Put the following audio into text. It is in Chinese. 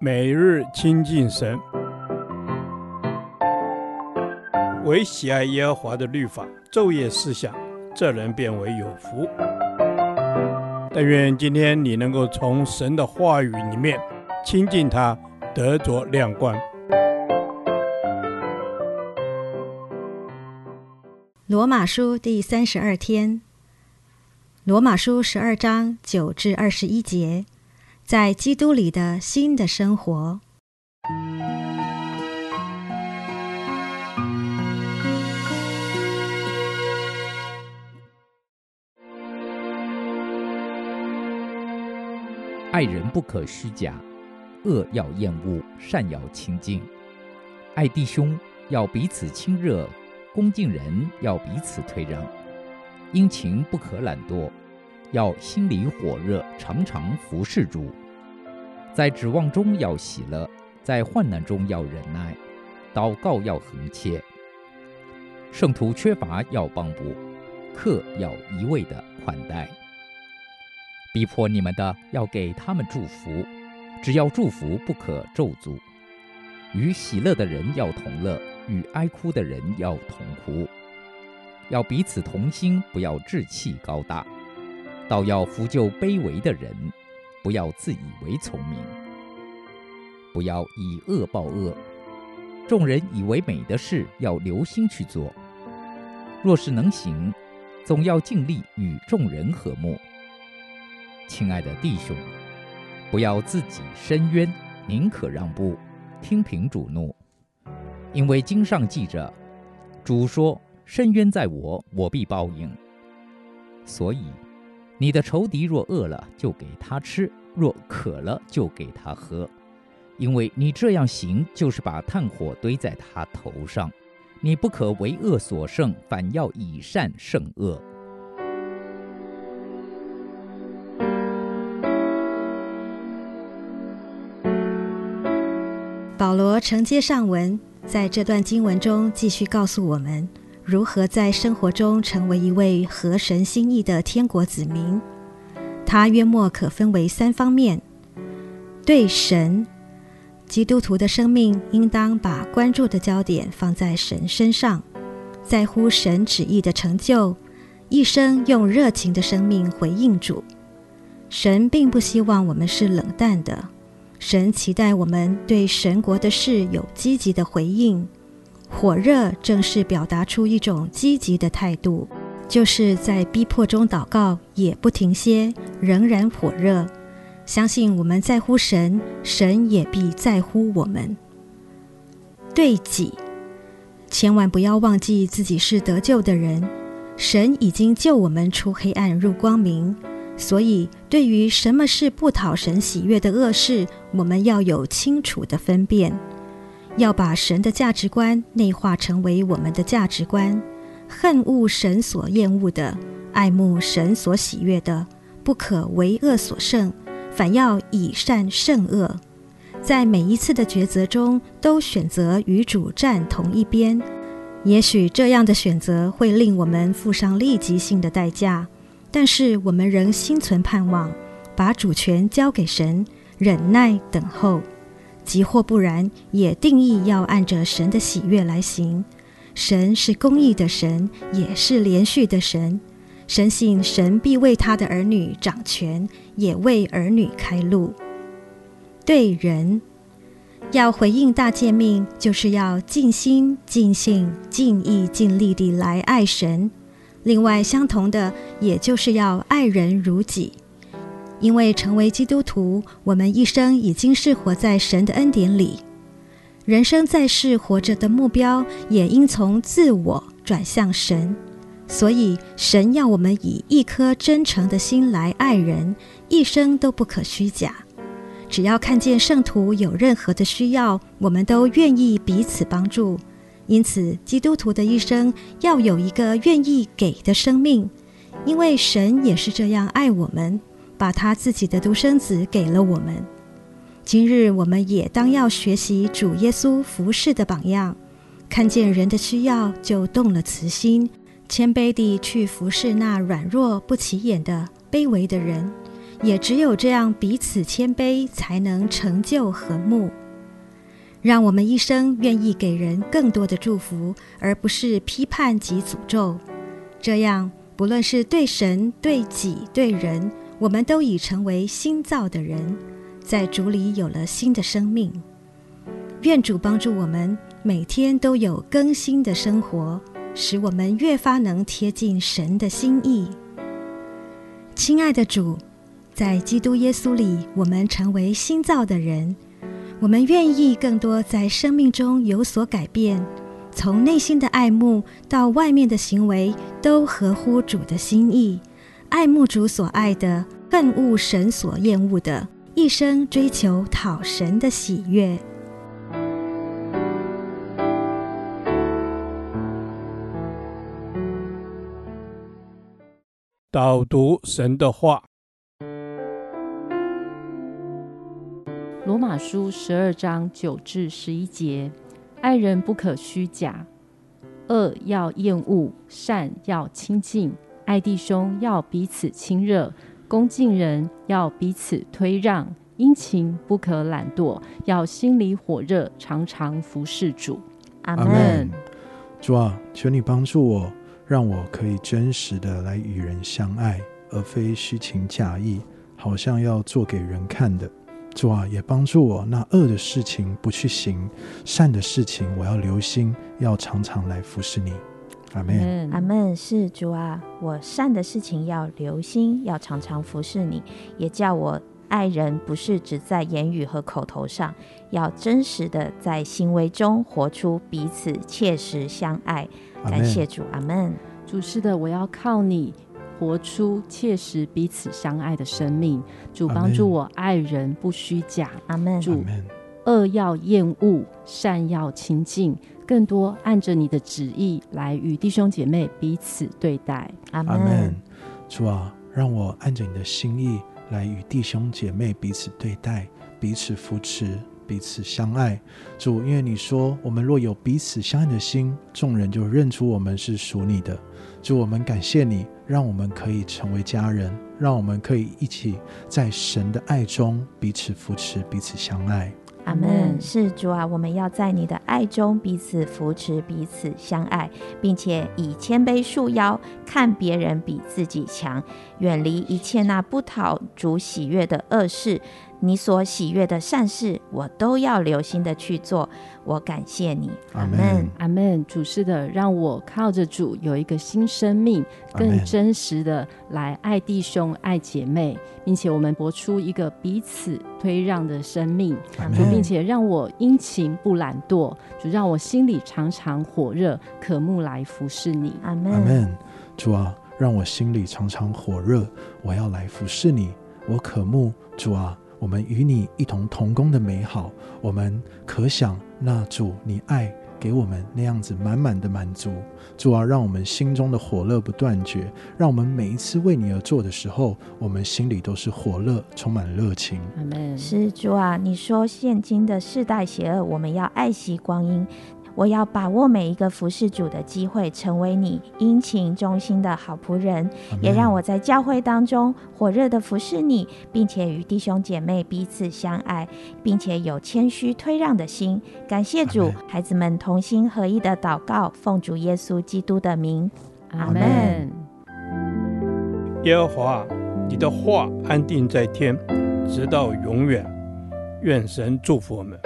每日亲近神，唯喜爱耶和华的律法，昼夜思想，这人便为有福。但愿今天你能够从神的话语里面亲近他，得着亮光。罗马书第三十二天，罗马书十二章九至二十一节。在基督里的新的生活。爱人不可虚假，恶要厌恶，善要亲近。爱弟兄要彼此亲热，恭敬人要彼此退让，殷勤不可懒惰。要心里火热，常常服事主，在指望中要喜乐，在患难中要忍耐，祷告要恒切。圣徒缺乏要帮补，客要一味的款待。逼迫你们的要给他们祝福，只要祝福，不可咒诅。与喜乐的人要同乐，与哀哭的人要同哭。要彼此同心，不要志气高大。倒要扶救卑微的人，不要自以为聪明，不要以恶报恶。众人以为美的事，要留心去做。若是能行，总要尽力与众人和睦。亲爱的弟兄，不要自己伸冤，宁可让步，听凭主怒。因为经上记着，主说：“伸冤在我，我必报应。”所以。你的仇敌若饿了，就给他吃；若渴了，就给他喝。因为你这样行，就是把炭火堆在他头上。你不可为恶所胜，反要以善胜恶。保罗承接上文，在这段经文中继续告诉我们。如何在生活中成为一位合神心意的天国子民？他约莫可分为三方面：对神，基督徒的生命应当把关注的焦点放在神身上，在乎神旨意的成就，一生用热情的生命回应主。神并不希望我们是冷淡的，神期待我们对神国的事有积极的回应。火热正是表达出一种积极的态度，就是在逼迫中祷告，也不停歇，仍然火热。相信我们在乎神，神也必在乎我们。对己，千万不要忘记自己是得救的人，神已经救我们出黑暗入光明。所以，对于什么是不讨神喜悦的恶事，我们要有清楚的分辨。要把神的价值观内化成为我们的价值观，恨恶神所厌恶的，爱慕神所喜悦的，不可为恶所胜，反要以善胜恶。在每一次的抉择中，都选择与主站同一边。也许这样的选择会令我们付上立即性的代价，但是我们仍心存盼望，把主权交给神，忍耐等候。即或不然，也定义要按着神的喜悦来行。神是公义的神，也是连续的神。深信神必为他的儿女掌权，也为儿女开路。对人，要回应大诫命，就是要尽心、尽性、尽意、尽力地来爱神。另外，相同的，也就是要爱人如己。因为成为基督徒，我们一生已经是活在神的恩典里。人生在世活着的目标，也应从自我转向神。所以，神要我们以一颗真诚的心来爱人，一生都不可虚假。只要看见圣徒有任何的需要，我们都愿意彼此帮助。因此，基督徒的一生要有一个愿意给的生命，因为神也是这样爱我们。把他自己的独生子给了我们。今日我们也当要学习主耶稣服侍的榜样，看见人的需要就动了慈心，谦卑地去服侍那软弱不起眼的卑微的人，也只有这样彼此谦卑，才能成就和睦。让我们一生愿意给人更多的祝福，而不是批判及诅咒。这样，不论是对神、对己、对人，我们都已成为新造的人，在主里有了新的生命。愿主帮助我们，每天都有更新的生活，使我们越发能贴近神的心意。亲爱的主，在基督耶稣里，我们成为新造的人。我们愿意更多在生命中有所改变，从内心的爱慕到外面的行为，都合乎主的心意。爱慕主所爱的，恨恶神所厌恶的，一生追求讨神的喜悦。导读神的话。罗马书十二章九至十一节：爱人不可虚假，恶要厌恶，善要亲近，爱弟兄要彼此亲热，恭敬人要彼此推让，殷勤不可懒惰，要心里火热，常常服侍主。阿门。主啊，求你帮助我，让我可以真实的来与人相爱，而非虚情假意，好像要做给人看的。主啊，也帮助我，那恶的事情不去行，善的事情我要留心，要常常来服侍你。阿门。阿门。是主啊，我善的事情要留心，要常常服侍你，也叫我爱人，不是只在言语和口头上，要真实的在行为中活出彼此切实相爱。感谢主，阿门。主是的，我要靠你。活出切实彼此相爱的生命，主帮助我爱人不虚假，阿门。主恶要厌恶，善要亲近，更多按着你的旨意来与弟兄姐妹彼此对待，阿门。主啊，让我按着你的心意来与弟兄姐妹彼此对待，彼此扶持，彼此相爱。主，因为你说我们若有彼此相爱的心，众人就认出我们是属你的。主，我们感谢你，让我们可以成为家人，让我们可以一起在神的爱中彼此扶持、彼此相爱。阿门。是主啊，我们要在你的爱中彼此扶持、彼此相爱，并且以谦卑束腰，看别人比自己强，远离一切那不讨主喜悦的恶事。你所喜悦的善事，我都要留心的去做。我感谢你，阿门，阿门。主是的，让我靠着主有一个新生命，更真实的来爱弟兄、爱姐妹，并且我们活出一个彼此推让的生命。主，并且让我殷勤不懒惰，主让我心里常常火热，渴慕来服侍你，阿门，阿门。主啊，让我心里常常火热，我要来服侍你，我渴慕，主啊。我们与你一同同工的美好，我们可想那主你爱给我们那样子满满的满足。主啊，让我们心中的火热不断绝，让我们每一次为你而做的时候，我们心里都是火热，充满热情。阿门。是主啊，你说现今的世代邪恶，我们要爱惜光阴。我要把握每一个服侍主的机会，成为你殷勤忠心的好仆人，也让我在教会当中火热的服侍你，并且与弟兄姐妹彼此相爱，并且有谦虚退让的心。感谢主，孩子们同心合一的祷告，奉主耶稣基督的名，阿门。耶和华，你的话安定在天，直到永远。愿神祝福我们。